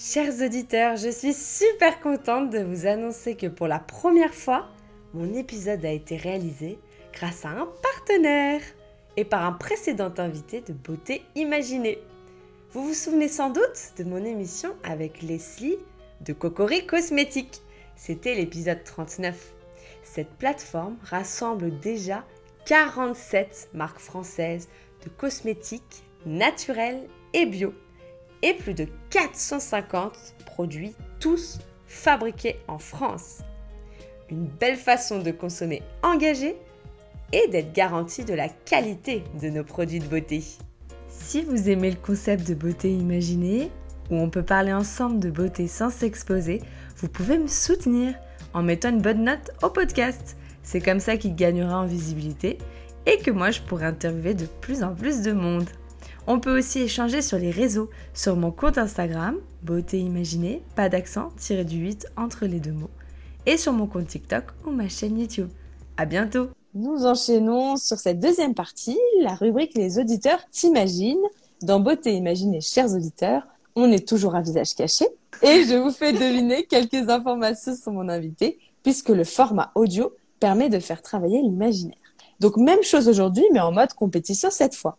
Chers auditeurs, je suis super contente de vous annoncer que pour la première fois, mon épisode a été réalisé grâce à un partenaire et par un précédent invité de Beauté Imaginée. Vous vous souvenez sans doute de mon émission avec Leslie de Cocori Cosmétiques. C'était l'épisode 39. Cette plateforme rassemble déjà 47 marques françaises de cosmétiques naturels et bio et plus de 450 produits, tous fabriqués en France. Une belle façon de consommer engagé et d'être garanti de la qualité de nos produits de beauté. Si vous aimez le concept de beauté imaginée, où on peut parler ensemble de beauté sans s'exposer, vous pouvez me soutenir en mettant une bonne note au podcast. C'est comme ça qu'il gagnera en visibilité et que moi je pourrai interviewer de plus en plus de monde. On peut aussi échanger sur les réseaux, sur mon compte Instagram, beauté imaginée, pas d'accent, tiré du 8 entre les deux mots, et sur mon compte TikTok ou ma chaîne YouTube. À bientôt! Nous enchaînons sur cette deuxième partie, la rubrique Les auditeurs t'imaginent. Dans Beauté imaginée, chers auditeurs, on est toujours à visage caché et je vous fais deviner quelques informations sur mon invité puisque le format audio permet de faire travailler l'imaginaire. Donc même chose aujourd'hui mais en mode compétition cette fois.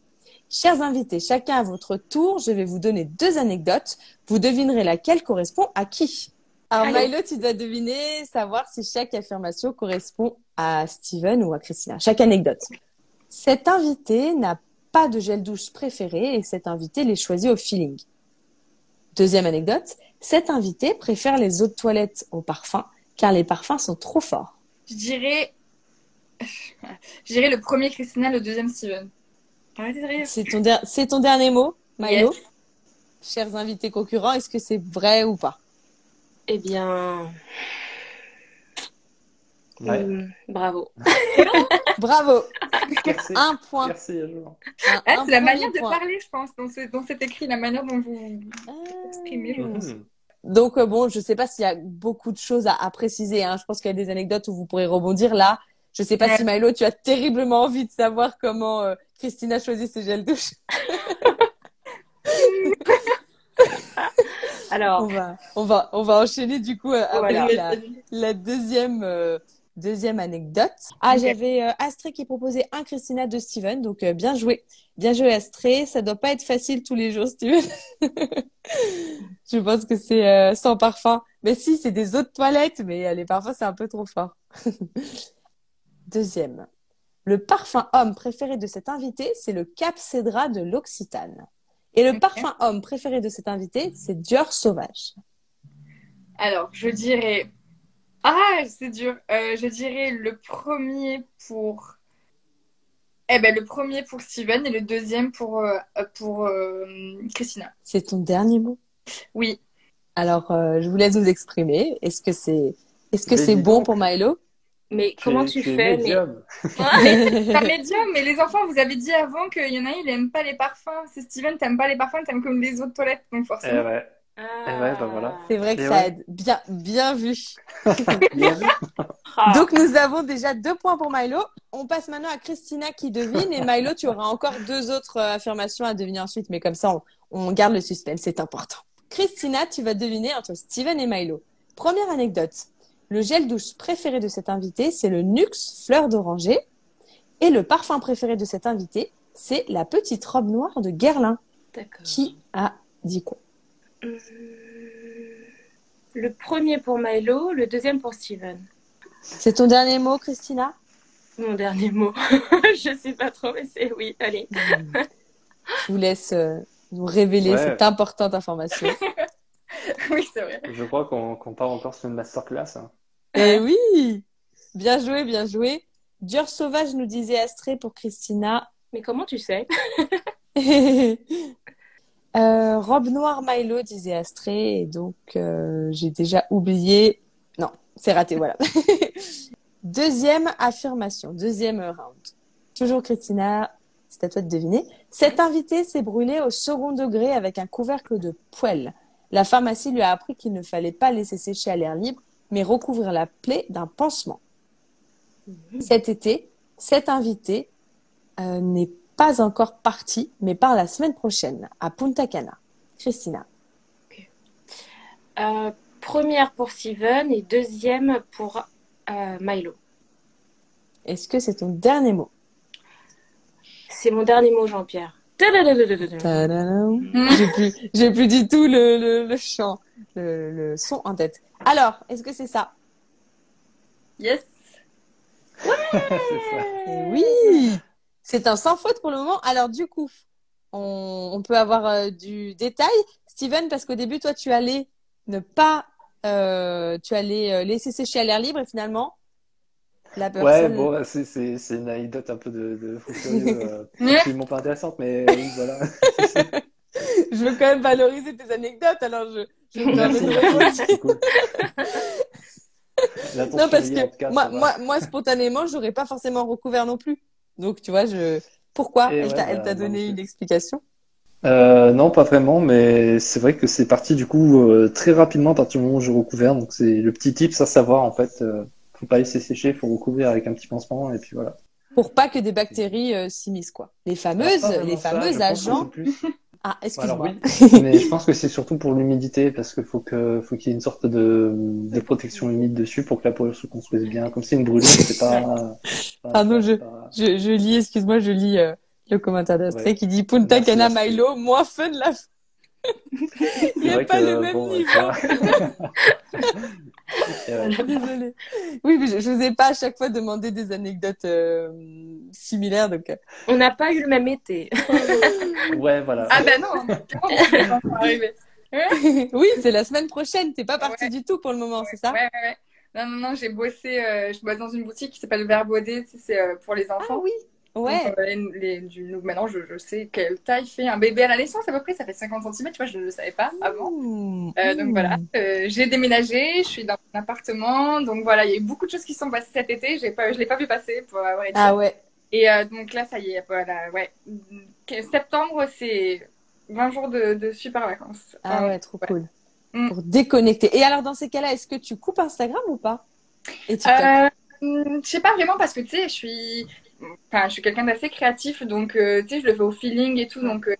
Chers invités, chacun à votre tour, je vais vous donner deux anecdotes. Vous devinerez laquelle correspond à qui. Alors Milo, tu dois deviner, savoir si chaque affirmation correspond à Steven ou à Christina. Chaque anecdote. Cet invité n'a pas de gel douche préféré et cet invité les choisit au feeling. Deuxième anecdote, cet invité préfère les eaux de toilette au parfum car les parfums sont trop forts. Je dirais, je dirais le premier Christina, le deuxième Steven. C'est ton, ton dernier mot, Milo Chers invités concurrents, est-ce que c'est vrai ou pas? Eh bien. Hmm, bravo. bravo. Un point. Merci, ah, c'est la manière de parler, je pense, dans, cet écrit, la manière dont vous ah. exprimez. Mhm. Donc, euh, bon, je ne sais pas s'il y a beaucoup de choses à, préciser. Hein. Je pense qu'il y a des anecdotes où vous pourrez rebondir là. Je ne sais pas si Milo, tu as terriblement envie de savoir comment euh, Christine a choisi ses gels douche. Alors, on va, on va, on va enchaîner du coup euh, avec la, deuxième, euh, deuxième anecdote. Ah, j'avais euh, Astré qui proposait un Christina de Steven, donc bien joué, bien joué Astré. Ça doit pas être facile tous les jours, Steven. Je pense que c'est sans parfum. Mais si, c'est des eaux de toilette, mais les parfums c'est un peu trop fort. Deuxième. Le parfum homme préféré de cet invité, c'est le Cap Cédra de l'Occitane. Et le parfum homme préféré de cet invité, c'est Dior Sauvage. Alors, je dirais. Ah, c'est dur. Euh, je dirais le premier pour. Eh ben, le premier pour Steven et le deuxième pour, euh, pour euh, Christina. C'est ton dernier mot? Oui. Alors, je vous laisse vous exprimer. Est-ce que c'est est-ce que c'est bon pour Milo? Mais comment tu, fais médium. Mais... pas médium, mais les enfants, vous avez dit avant qu'il y en a, il n'aime pas les parfums. C'est Steven, t'aimes pas les parfums, t'aimes comme les autres toilettes, donc forcément. Eh ouais. Ah. Eh ouais, bah voilà. C'est vrai que ça aide. Bien, bien vu. bien vu. donc nous avons déjà deux points pour Milo. On passe maintenant à Christina qui devine et Milo, tu auras encore deux autres euh, affirmations à deviner ensuite, mais comme ça, on, on garde le suspense, c'est important. Christina, tu vas deviner entre Steven et Milo. Première anecdote. Le gel douche préféré de cet invité, c'est le Nux fleur d'oranger. Et le parfum préféré de cet invité, c'est la petite robe noire de Guerlain. Qui a dit quoi? Euh, Le premier pour Milo, le deuxième pour Steven. C'est ton dernier mot, Christina? Mon dernier mot. Je sais pas trop, mais c'est oui. Allez. Je vous laisse euh, nous révéler cette importante information. oui, c'est vrai. Je crois qu'on part encore sur une masterclass. Hein. Eh oui Bien joué, bien joué. Dior sauvage nous disait Astrée pour Christina. Mais comment tu sais? Euh, Robe noire Milo disait Astrée. Et donc, euh, j'ai déjà oublié. Non, c'est raté, voilà. deuxième affirmation, deuxième round. Toujours Christina, c'est à toi de deviner. Cet invité s'est brûlé au second degré avec un couvercle de poêle. La pharmacie lui a appris qu'il ne fallait pas laisser sécher à l'air libre mais recouvrir la plaie d'un pansement. Cet été, cet invité euh, n'est pas encore parti, mais part la semaine prochaine à Punta Cana. Christina. Euh, première pour Steven et deuxième pour euh, Milo. Est-ce que c'est ton dernier mot? C'est mon dernier mot, Jean-Pierre. J'ai plus, j'ai plus du tout le, le, le chant, le, le son en tête. Alors, est-ce que c'est ça? Yes. c'est ça. Eh oui C'est un sans faute pour le moment. Alors du coup, on, on peut avoir euh, du détail. Steven, parce qu'au début, toi, tu allais ne pas... euh, tu allais euh, laisser sécher à l'air libre et finalement, la Ouais, bon, c'est une anecdote un peu de, de fou euh, absolument pas intéressante, mais oui, voilà. Je veux quand même valoriser tes anecdotes, alors je... je me Merci, de cool. Non, parce que cas, moi, moi, moi, spontanément, j'aurais pas forcément recouvert non plus. Donc, tu vois, je... Pourquoi Et Elle ouais, t'a bah, elle t'a donné non une explication? Euh, non, pas vraiment, mais c'est vrai que c'est parti du coup euh, très rapidement à partir du moment où j'ai recouvert. Donc c'est le petit tip à savoir en fait. Euh, faut pas laisser sécher, faut recouvrir avec un petit pansement et puis voilà. Pour pas que des bactéries euh, s'immiscent, quoi. Les fameuses, les ça, que agents. Ah, Alors excuse-moi. oui, mais je pense que c'est surtout pour l'humidité parce qu'il faut que faut qu'il y ait une sorte de, de protection humide dessus pour que la poudre se construise bien. Comme c'est une brûlure, c'est pas. pas- Ah non, je- pas- Je, je lis, excuse-moi, je lis euh, le commentaire d'Astrée Ouais. qui dit Punta Merci, Cana. Milo, moins fun la Il n'y a pas que, le même bon, niveau. Désolée. Oui, mais je, ai pas à chaque fois demandé des anecdotes euh, similaires, donc. euh, On n'a pas eu le même été. Ouais, voilà. Ah bah non, oui, c'est la semaine prochaine. T'es pas partie Ouais. du tout pour le moment, c'est ça Ouais, ouais, ouais. Non, non, non, j'ai bossé, euh, je bosse dans une boutique qui s'appelle Verbaudet, tu sais, c'est euh, pour les Ah enfants. oui. Ouais. Donc, euh, les- les- du- donc maintenant, je, je sais quelle taille fait un bébé à la naissance à peu près, ça fait 50 cm, tu vois, je ne le savais pas avant. Mmh. Euh, donc Mmh. voilà, euh, j'ai déménagé, je suis dans mon appartement, donc voilà, il y a eu beaucoup de choses qui se sont passées cet été, pas, je l'ai pas vu passer pour avoir été. Ah ouais. Et euh, donc là, ça y est, voilà, ouais. Septembre, c'est 20 jours de, de super vacances. Ah ouais, trop cool. Mm. Pour déconnecter. Et alors, dans ces cas-là, est-ce que tu coupes Instagram ou pas? Et TikTok? Hmm, je sais pas vraiment parce que tu sais, je suis, enfin, je suis quelqu'un d'assez créatif, donc euh, tu sais, je le fais au feeling et tout, donc euh,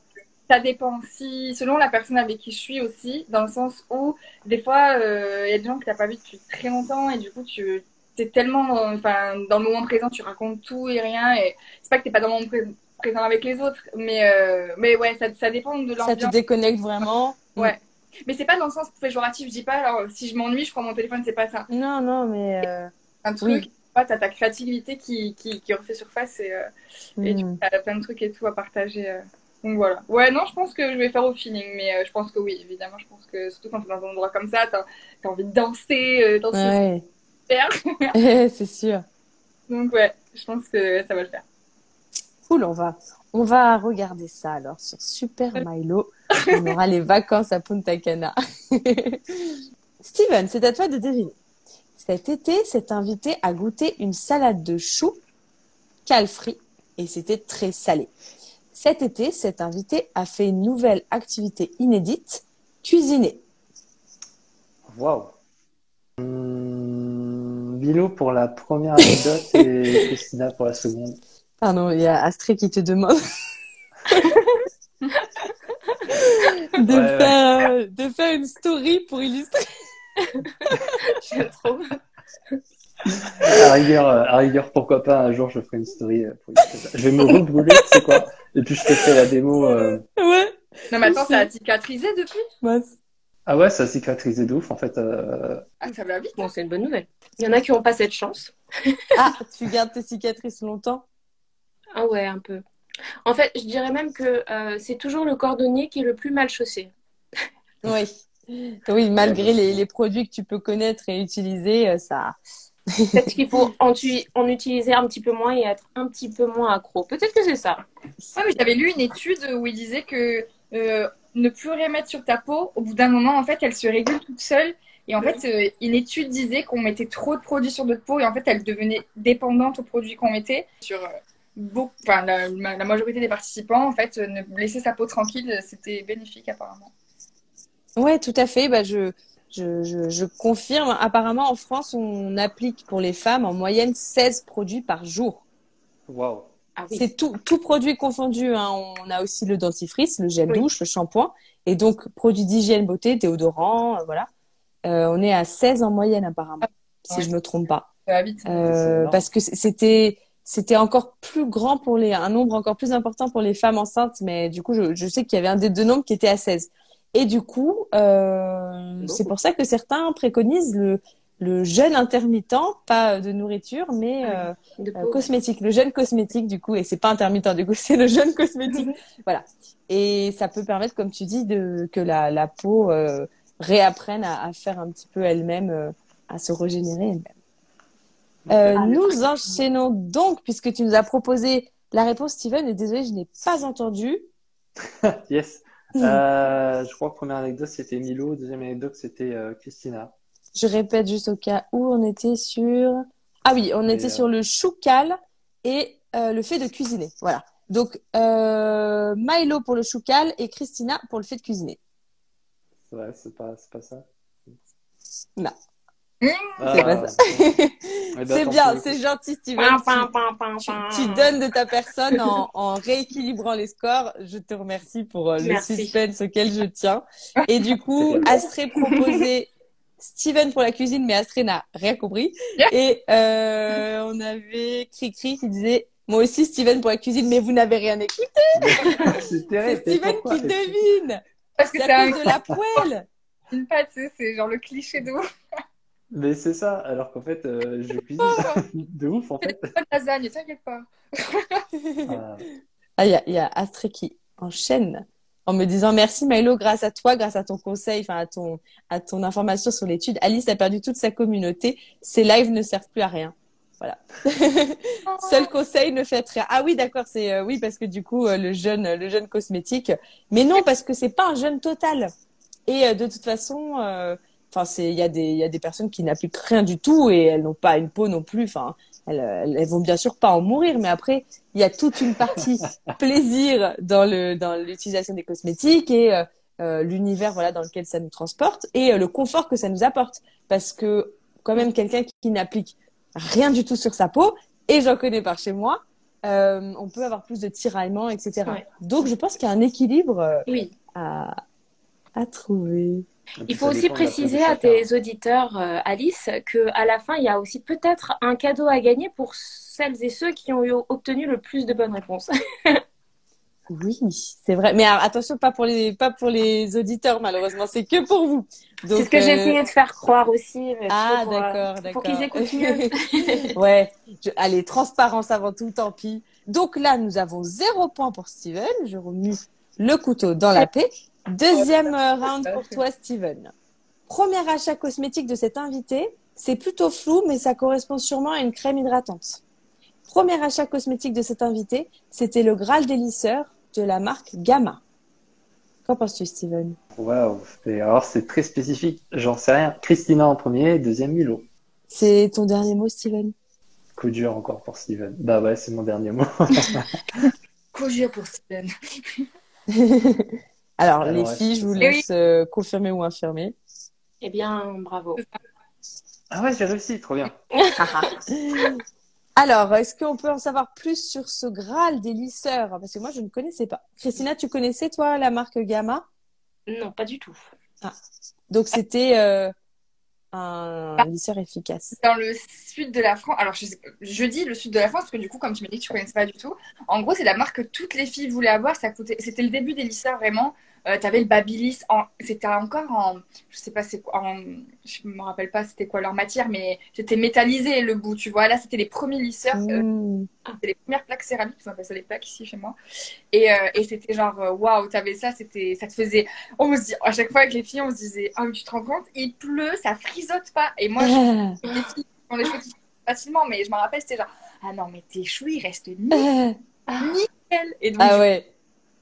ça dépend si, selon la personne avec qui je suis aussi, dans le sens où des fois, euh, il y a des gens que t'as pas vu depuis très longtemps et du coup, tu es tellement, enfin, dans le moment présent, tu racontes tout et rien et c'est pas que t'es pas dans le moment pré- présent avec les autres, mais euh, mais ouais, ça, ça dépend de Ça te l'ambiance. déconnecte vraiment? Ouais. Mais c'est pas dans le sens péjoratif, je dis pas, alors si je m'ennuie, je prends mon téléphone, c'est pas ça Non, non, mais. euh, un truc, tu vois, t'as ta créativité qui, qui, qui refait surface et, euh, et hmm. coup, t'as plein de trucs et tout à partager. euh. Donc voilà. Ouais, non, je pense que je vais faire au feeling, mais euh, je pense que oui, évidemment. Je pense que surtout quand t'es dans un endroit comme ça, t'as as envie de danser, euh, danser Ouais. c'est sûr. Donc ouais, je pense que ça va le faire. Cool, on va, on va regarder ça alors sur Super Milo. On aura les vacances à Punta Cana. Steven, c'est à toi de deviner. Cet été, s'est invité à goûter une salade de choux calfree et c'était très salé. Cet été, cet invité a fait une nouvelle activité inédite, cuisiner. Waouh. Hum, Bilo pour la première anecdote et Christina pour la seconde. Pardon, il y a Astrid qui te demande de, Ouais, ouais. faire, de faire une story pour illustrer. J'aime trop. À rigueur, euh, à rigueur, pourquoi pas un jour je ferai une story euh, pour. Je vais me rebrûler, tu sais quoi. Et puis je te fais la démo. euh. Ouais. Non, mais attends, ça a cicatrisé depuis? Ah ouais, ça a cicatrisé de ouf en fait. euh, Ah, ça va vite. Bon, c'est une bonne nouvelle. Il y en a qui n'ont pas cette chance. Ah, tu gardes tes cicatrices longtemps? Ah ouais, un peu. En fait, je dirais même que euh, c'est toujours le cordonnier qui est le plus mal chaussé. Oui. Oui, malgré les, les produits que tu peux connaître et utiliser, euh, ça. Peut-être qu'il faut en, tu- en utiliser un petit peu moins et être un petit peu moins accro. Peut-être que c'est ça. Ah, mais j'avais lu une étude où il disait que euh, ne plus rien mettre sur ta peau, au bout d'un moment, en fait, elle se régule toute seule. Et en fait, euh, une étude disait qu'on mettait trop de produits sur notre peau et en fait, elle devenait dépendante aux produits qu'on mettait. Sur euh, beaucoup, enfin, la, la majorité des participants, en fait, euh, ne laisser sa peau tranquille, c'était bénéfique apparemment. Ouais, tout à fait. Bah, je, je, je, je confirme. Apparemment, en France, on applique pour les femmes en moyenne 16 produits par jour. Waouh. Ah oui. C'est tout, tout produit confondu. Hein. On a aussi le dentifrice, le gel Oui. douche, le shampoing. Et donc, produits d'hygiène beauté, déodorant, euh, voilà. Euh, on est à 16 en moyenne apparemment, si Ouais. je me trompe pas. Ça va vite. Euh, parce que c'était c'était encore plus grand pour les un nombre encore plus important pour les femmes enceintes, mais du coup je, je sais qu'il y avait un des deux nombres qui était à 16. Et du coup, euh, c'est pour ça que certains préconisent le le jeûne intermittent, pas de nourriture, mais euh, De euh, peau. cosmétique, le jeûne cosmétique du coup, et c'est pas intermittent du coup, c'est le jeûne cosmétique, voilà. Et ça peut permettre, comme tu dis, de que la la peau euh, réapprenne à, à faire un petit peu elle-même, euh, à se régénérer elle-même. Euh, Ah, nous enchaînons donc, puisque tu nous as proposé la réponse, Steven, et désolé, je n'ai pas entendu. Yes. Euh, je crois que première anecdote c'était Milo, deuxième anecdote c'était euh, Christina. Je répète juste au cas où on était sur. Ah oui, on était euh, sur le choucal et le fait de cuisiner. Voilà. Donc, Milo pour le choucal et Christina pour le fait de cuisiner. Vrai, c'est pas, c'est pas ça. Non. Ah, C'est pas ça. c'est tant bien, c'est gentil, Steven. Tu- donnes de ta personne en, en rééquilibrant les scores. Je te remercie pour euh, le Merci. suspense auquel je tiens. Et du coup. Astrée proposait Steven pour la cuisine, mais Astrée n'a rien compris. Et euh, on avait Cricri qui disait moi aussi Steven pour la cuisine, mais vous n'avez rien écouté. c'est Steven pourquoi qui devine. Parce que C'est un de la poêle. une pâte, tu sais, c'est genre le cliché de ouf. Mais c'est ça, alors qu'en fait, euh, je cuisine de ouf en fait. Pas de lasagne, t'inquiète pas. Ah, Ah, il y a, il y a Astrée qui enchaîne en me disant merci Milo, grâce à toi, grâce à ton conseil, enfin à ton, à ton information sur l'étude, Alice a perdu toute sa communauté. Ses lives ne servent plus à rien. Voilà. Seul conseil, ne faites rien. Ah oui, d'accord, c'est euh, oui parce que du coup euh, le jeûne, le jeûne cosmétique, mais non parce que c'est pas un jeûne total. Et euh, de toute façon, euh, enfin c'est il y a des il y a des personnes qui n'appliquent rien du tout et elles n'ont pas une peau non plus. Enfin elles, elles, vont bien sûr pas en mourir, mais après il y a toute une partie plaisir dans le dans l'utilisation des cosmétiques et euh, euh, l'univers voilà dans lequel ça nous transporte et euh, le confort que ça nous apporte parce que quand même quelqu'un qui, qui n'applique rien du tout sur sa peau et j'en connais par chez moi euh, on peut avoir plus de tiraillements etc Ouais. donc je pense qu'il y a un équilibre Oui. à à trouver Il faut aussi préciser à tes auditeurs, euh, Alice, que à la fin, il y a aussi peut-être un cadeau à gagner pour celles et ceux qui ont eu- obtenu le plus de bonnes réponses. oui c'est vrai mais alors, attention pas pour les pas pour les auditeurs malheureusement c'est que pour vous C'est Donc, ce que j'ai euh, essayé de faire croire aussi. mais Ah, pour, euh, d'accord, Pour d'accord. qu'ils écoutent mieux. ouais, je- allez, transparence avant tout, tant pis. Donc là, nous avons zéro point pour Steven. Je remue le couteau dans la paix. Deuxième euh, round pour toi, Steven. Premier achat cosmétique de cet invité, c'est plutôt flou, mais ça correspond sûrement à une crème hydratante. Premier achat cosmétique de cet invité, c'était le Graal des lisseurs de la marque Gamma. Qu'en penses-tu, Steven? Waouh, alors c'est très spécifique, j'en sais rien. Christina en premier, deuxième Milo. C'est ton dernier mot, Steven? Coup dur encore pour Steven. Bah ouais, c'est mon dernier mot. Courir pour Steven. Alors, Alors, les filles, je vous laisse euh, confirmer ou infirmer. Eh bien, bravo. ah ouais, j'ai réussi, trop bien. Alors, est-ce qu'on peut en savoir plus sur ce Graal des lisseurs? Parce que moi, je ne connaissais pas. Christina, tu connaissais, toi, la marque Gamma? Non, pas du tout. Donc, c'était euh, un lisseur efficace. Dans le sud de la France, alors je, sais- je dis le sud de la France parce que du coup, comme tu m'as dit que tu connaissais pas du tout, en gros, c'est la marque que toutes les filles voulaient avoir. Ça coûtait, c'était le début des lisseurs vraiment. Euh, T'avais le Babyliss, en, c'était encore en, je sais pas c'est quoi, en, je me rappelle pas c'était quoi leur matière, mais c'était métallisé le bout, tu vois. Là, c'était les premiers lisseurs, euh, Mmh. c'était les premières plaques céramiques, on appelle ça les plaques ici chez moi. Et, euh, et c'était genre, euh, waouh, t'avais ça, c'était, ça te faisait, on se dit, à chaque fois avec les filles, on se disait, ah, mais tu te rends compte, il pleut, ça frisote pas. Et moi, je les filles qui ont les qui facilement, mais je me rappelle, c'était genre, ah non, mais tes cheveux, ils restent nickel. Et donc, Ah ouais.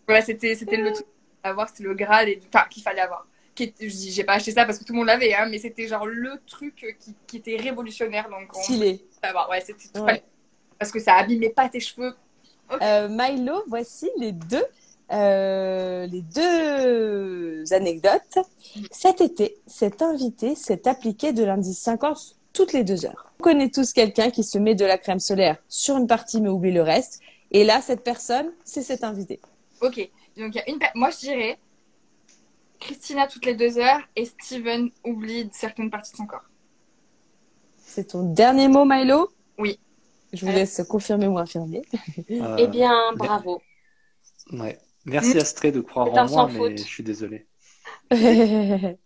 voilà, c'était, c'était le truc avoir, c'était le Graal, et, enfin, qu'il fallait avoir. Qui je dis, j'ai pas acheté ça parce que tout le monde l'avait, hein, mais c'était genre le truc qui, qui était révolutionnaire. Donc, on Stylé. Ouais, c'était tout Ouais. fallait- Parce que ça abîmait pas tes cheveux. Euh, Milo, voici les deux, euh, les deux anecdotes. Cet été, cet invité s'est appliqué de l'indice 50 toutes les deux heures. On connaît tous quelqu'un qui se met de la crème solaire sur une partie mais oublie le reste. Et là, cette personne, c'est cet invité. Ok. Donc, il y a une. Moi, je dirais Christina toutes les deux heures et Steven oublie certaines parties de son corps. C'est ton dernier mot, Milo? Oui. Je vous laisse confirmer ou infirmer. Euh, Eh bien, bravo. ouais. Merci Astrée de croire en moi, sans mais faute. je suis désolé.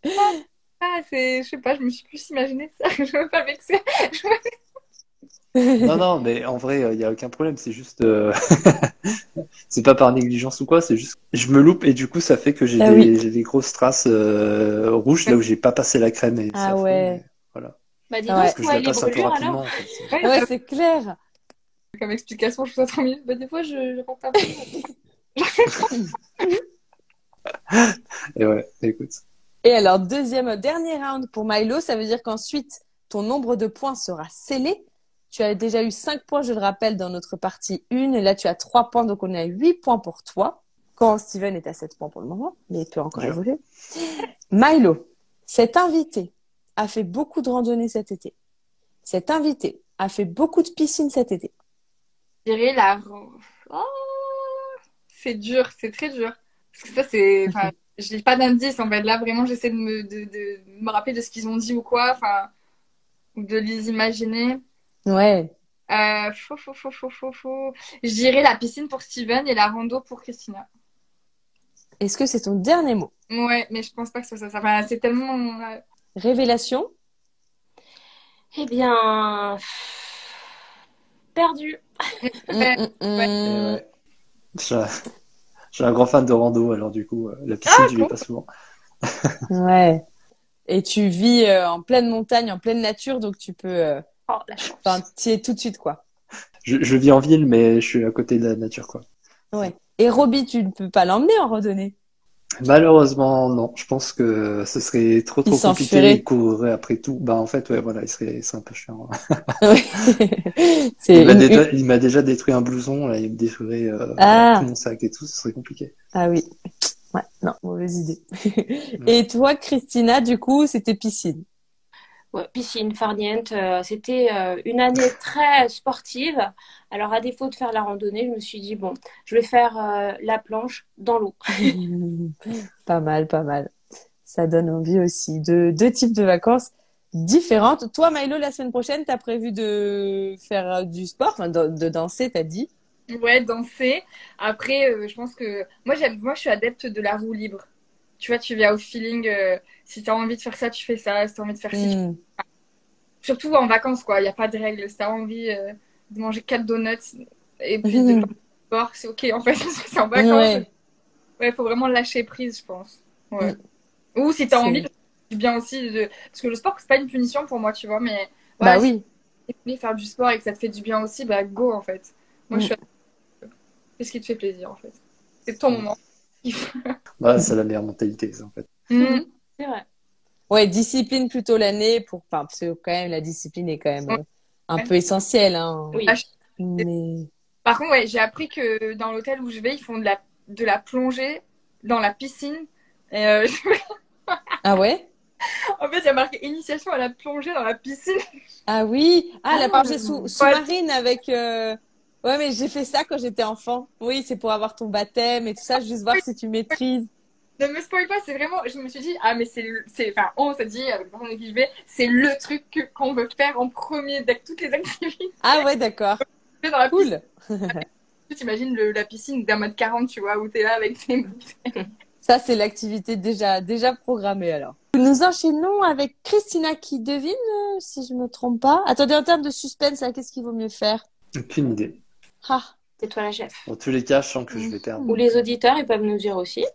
Ah, c'est, je sais pas, je me suis plus imaginé ça. Je veux pas vexer. Non, non, mais en vrai, il n'y a aucun problème. C'est juste. euh, c'est pas par négligence ou quoi, c'est juste. Je me loupe et du coup, ça fait que j'ai Ah des, oui. j'ai des grosses traces euh, rouges là où j'ai pas passé la crème. Et Ah ouais. Voilà. Bah, dis Ouais. donc, Parce que je la passe un peu brûlures, rapidement. alors en fait. Ouais, c'est clair. comme explication, je trouve ça trop mignon. Bah, des fois, je, je rentre un peu. Et ouais, écoute. Et alors, deuxième, dernier round pour Milo, ça veut dire qu'ensuite, ton nombre de points sera scellé. Tu as déjà eu 5 points, je le rappelle, dans notre partie 1. Et là, tu as 3 points, donc on est à 8 points pour toi. Quand Steven est à 7 points pour le moment, mais il peut encore Bien. évoluer. Milo, cet invité a fait beaucoup de randonnées cet été. Cet invité a fait beaucoup de piscines cet été. Je dirais la. Oh, c'est dur, c'est très dur. Parce que ça, c'est. Enfin, j'ai pas d'indice en fait. Là, vraiment, j'essaie de me, de, de me rappeler de ce qu'ils ont dit ou quoi. Enfin, ou de les imaginer. Ouais. Euh, faux, faux, faux, faux, faux, faux. Je dirais la piscine pour Steven et la rando pour Christina. Est-ce que c'est ton dernier mot? Ouais, mais je pense pas que soit ça. Enfin, c'est tellement. euh, Révélation? Eh bien, perdu. Ouais, ouais. Je suis un- je grand fan de rando, alors du coup, euh, la piscine, vais cool. pas souvent. Ouais. Et tu vis euh, en pleine montagne, en pleine nature, donc tu peux. Oh, la chance. Enfin, tu es tout de suite, quoi. Je, je vis en ville, mais je suis à côté de la nature, quoi. Ouais. Et Roby, tu ne peux pas l'emmener en randonnée? Malheureusement, non. Je pense que ce serait trop trop Il compliqué. s'enfuirait. Il courrait après tout. Bah en fait, ouais, voilà, il serait, il serait un peu chiant. Il m'a une- déjà, détruit un blouson, là, il me détruirait euh, Ah. tout mon sac et tout, ce serait compliqué. Ah oui. Ouais, non, mauvaise idée. Et toi, Christina, du coup, c'était piscine? Ouais, piscine, farniente, euh, c'était euh, une année très sportive. Alors, à défaut de faire la randonnée, je me suis dit, bon, je vais faire euh, la planche dans l'eau. pas mal, pas mal. Ça donne envie aussi. De deux types de vacances différentes. Toi, Milo, la semaine prochaine, t'as prévu de faire du sport, enfin, de, de danser, t'as dit? Ouais, danser. Après, euh, je pense que moi, j'aime, moi, je suis adepte de la roue libre. Tu vois, tu viens au feeling. euh, si t'as envie de faire ça, tu fais ça. Si t'as envie de faire ci, tu- Mm. surtout en vacances, quoi. Il n'y a pas de règles. Si t'as envie euh, de manger quatre donuts et puis de faire du sport, c'est ok en fait. c'est en vacances. Ouais. Ouais, faut vraiment lâcher prise, je pense. Ouais. Ou si t'as C'est- envie, du bien aussi de. Parce que le sport, c'est pas une punition pour moi, tu vois, mais. Bah voilà, oui. Si t'aimes faire du sport et que ça te fait du bien aussi, bah go en fait. Moi, je suis. Fais ce qui te fait plaisir en fait? C'est ton moment. Ouais, c'est la meilleure mentalité, ça, en fait. Mm. C'est vrai. Ouais, discipline plutôt l'année pour, enfin, parce que quand même, la discipline est quand même euh, un Ouais. peu essentielle, hein. Oui. Ah, Mais, Par contre, ouais, j'ai appris que dans l'hôtel où je vais, ils font de la, de la plongée dans la piscine. Et euh, ah ouais? en fait, il y a marqué initiation à la plongée dans la piscine. Ah oui, ah, la Ah, plongée ouais. sous, sous-marine avec. euh, Ouais, mais j'ai fait ça quand j'étais enfant. Oui, c'est pour avoir ton baptême et tout ça, juste voir si tu maîtrises. Ne me spoil pas, c'est vraiment. Je me suis dit, ah, mais c'est. Enfin, on s'est dit, avec personne qui je vais, c'est le truc que- qu'on veut faire en premier avec toutes les activités Ah ouais, d'accord. dans la. Cool. Tu t'imagines le- la piscine d'un mètre 40, tu vois, où t'es là avec tes. Ça, c'est l'activité déjà, déjà programmée alors. Nous enchaînons avec Christina qui devine, euh, si je me trompe pas. Attendez, en termes de suspense, là, qu'est-ce qu'il vaut mieux faire? Aucune idée. Ah, C'est toi la chef. Dans tous les cas, je sens que je vais perdre. Ou les auditeurs, ils peuvent nous dire aussi.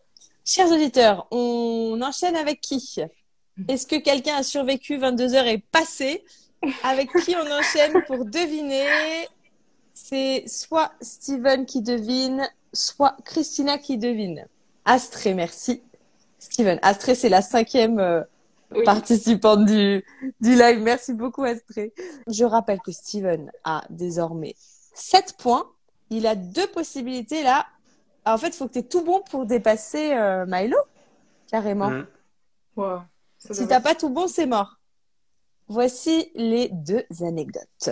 Chers auditeurs, on enchaîne avec qui? Est-ce que quelqu'un a survécu 22 heures et passé? Avec qui on enchaîne pour deviner? C'est soit Steven qui devine, soit Christina qui devine. Astrée, merci. Steven, Astrée, c'est la cinquième euh, Oui. participante du, du live. Merci beaucoup, Astrée. Je rappelle que Steven a désormais 7 points. Il a deux possibilités là. Ah, En fait, il faut que tu aies tout bon pour dépasser euh, Milo, carrément. Mm. Wow. Si t'as pas tout bon, c'est mort. Voici les deux anecdotes.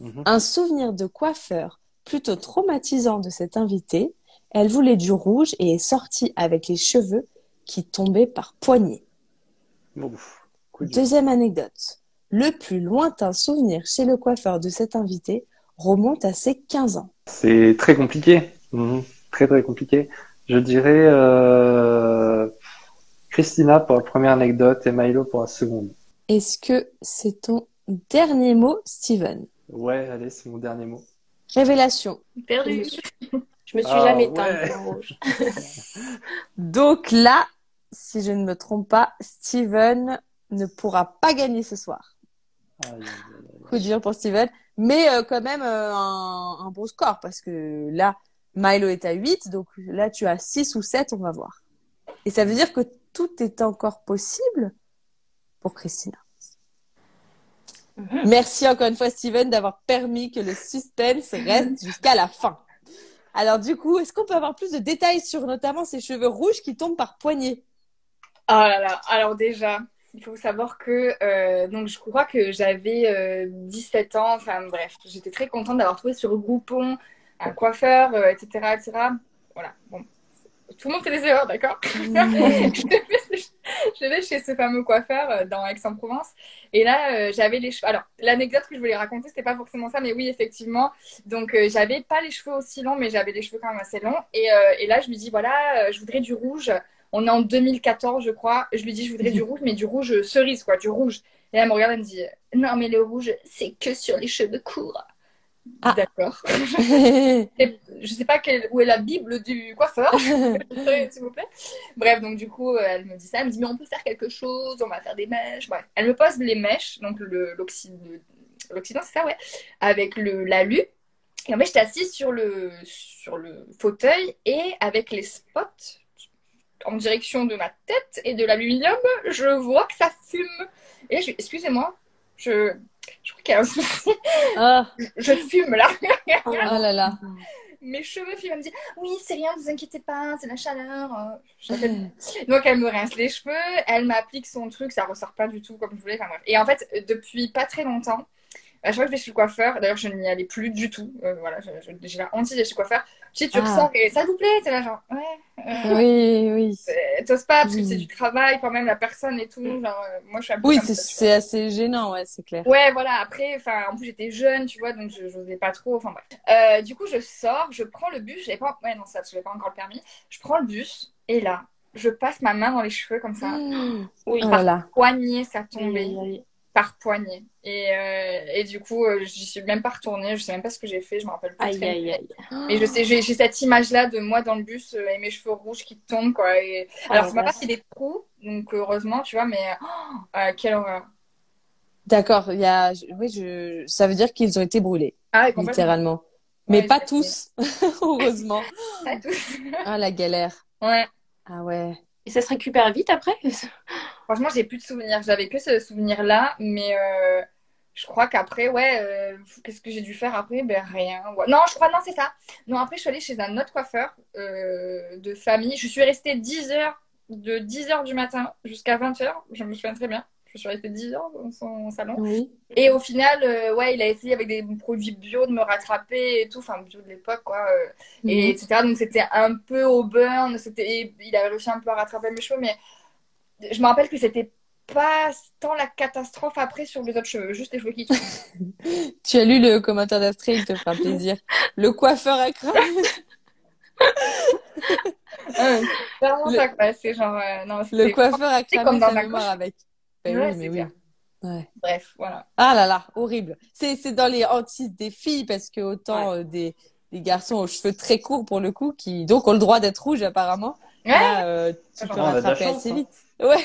Mhm. Un souvenir de coiffeur plutôt traumatisant de cette invitée. Elle voulait du rouge et est sortie avec les cheveux qui tombaient par poignées. Ouf. Deuxième anecdote. Le plus lointain souvenir chez le coiffeur de cet invité remonte à ses 15 ans. C'est très compliqué. Mhm. Très très compliqué. Je dirais euh, Christina pour la première anecdote et Milo pour la seconde. Est-ce que c'est ton dernier mot, Steven? Ouais, allez, c'est mon dernier mot. Révélation. Perdu. Je me suis Ah, jamais éteinte ouais. en rouge. Donc là, si je ne me trompe pas, Steven ne pourra pas gagner ce soir. Coup dur pour Steven. Mais euh, quand même euh, un, un bon score parce que là, Milo est à 8, donc là tu as 6 ou 7, on va voir. Et ça veut dire que tout est encore possible pour Christina. Mhm. Merci encore une fois Steven d'avoir permis que le suspense reste jusqu'à la fin. Alors du coup, est-ce qu'on peut avoir plus de détails sur notamment ces cheveux rouges qui tombent par poignée? Oh là là, alors déjà, il faut savoir que euh, donc je crois que j'avais euh, 17 ans, enfin bref, j'étais très contente d'avoir trouvé sur Groupon un coiffeur, euh, etc., etc. Voilà, bon, tout le monde fait des erreurs, d'accord? Je vais chez ce fameux coiffeur euh, dans Aix-en-Provence et là j'avais les cheveux. Alors l'anecdote que je voulais raconter c'était pas forcément ça, mais oui effectivement. Donc j'avais pas les cheveux aussi longs, mais j'avais les cheveux quand même assez longs. Et, et là je lui dis voilà, je voudrais du rouge. On est en 2014 je crois. Je lui dis je voudrais du rouge, mais du rouge cerise quoi, du rouge. Et elle me regarde, elle me dit non mais le rouge c'est que sur les cheveux courts. Ah. D'accord. Je sais pas quelle- où est la bible du coiffeur, s'il vous plaît. Bref, donc du coup, euh, elle me dit ça. Elle me dit, mais on peut faire quelque chose, on va faire des mèches. Bref, elle me pose les mèches, donc l'Occident, c'est ça, ouais, avec le l'alu. Et en fait, j'étais assise sur le, sur le fauteuil et avec les spots en direction de ma tête et de l'aluminium, je vois que ça fume. Et je excusez-moi, je, je crois qu'il y a un souci. Ah, Je fume là. oh là là. Mes cheveux fument. Elle me dit Oui, c'est rien, vous inquiétez pas, c'est la chaleur. J'appelle- Donc elle me rince les cheveux, elle m'applique son truc, ça ressort pas du tout comme je voulais. Enfin bref. Et en fait, depuis pas très longtemps, à chaque fois que je vais chez le coiffeur, d'ailleurs je n'y allais plus du tout. euh, voilà, je- je- j'ai la hantise d'aller chez le coiffeur. Tu sais, tu Ah. ressors et ça vous plaît, t'es là genre ouais. euh, Oui, oui. T'oses pas parce que c'est du travail quand même la personne et tout. Genre euh, moi je suis un peu Oui, c'est assez gênant, ouais, c'est clair. Ouais, voilà, après, enfin, en plus j'étais jeune, tu vois, donc je n'osais pas trop, enfin bref. Euh, du coup, je sors, je prends le bus, j'avais pas, ouais, non, ça, j'avais pas encore le permis. Je prends le bus, et là, je passe ma main dans les cheveux comme ça. Oui. Oh là. Poignée, ça tombait oui. Par poignée. Et, euh, et du coup, euh, j'y suis même pas retournée, je sais même pas ce que j'ai fait, je me rappelle plus. Aïe, très aïe, aïe. Mais je sais, j'ai cette image-là de moi dans le bus euh, et mes cheveux rouges qui tombent, quoi. Et... Alors, Ah, ça m'a pas fait des trous, donc heureusement, tu vois, mais oh, euh, quelle horreur. D'accord, il y a, oui, je, ça veut dire qu'ils ont été brûlés, Ah, littéralement. Mais Ouais, pas je tous, heureusement. Pas tous. Ah, la galère. Ouais. Ah ouais. Et ça se récupère vite après? Franchement, j'ai plus de souvenirs. J'avais que ce souvenir-là, mais euh, je crois qu'après, ouais, euh, qu'est-ce que j'ai dû faire après? Ben rien. Non, je crois, non, c'est ça. Non, après, je suis allée chez un autre coiffeur euh, de famille. Je suis restée 10 heures, de 10 heures du matin jusqu'à 20 heures. Je me souviens très bien. Je suis restée 10 heures dans son salon. Oui. Et au final, euh, ouais, il a essayé avec des produits bio de me rattraper et tout, enfin bio de l'époque, quoi, euh, et Mhm. etc. Donc c'était un peu au burn, c'était, il avait réussi un peu à rattraper mes cheveux, mais je me rappelle que c'était pas tant la catastrophe après sur les autres cheveux, juste les cheveux qui. Tu as lu le commentaire d'Astrid, il te fera plaisir. Le coiffeur à crâne. Vraiment Le- ça, quoi. Genre, euh, non, Le coiffeur a C'est cramé comme dans mémoire avec. Ben Ouais, oui, c'est mais oui. clair. Ouais. Bref, voilà. Ah là là, horrible. C'est c'est dans les hantises des filles parce que autant euh, des des garçons aux cheveux très courts pour le coup qui donc ont le droit d'être rouges apparemment. Ouais. Là, euh, tu peux rattraper chance, assez hein. vite. Ouais.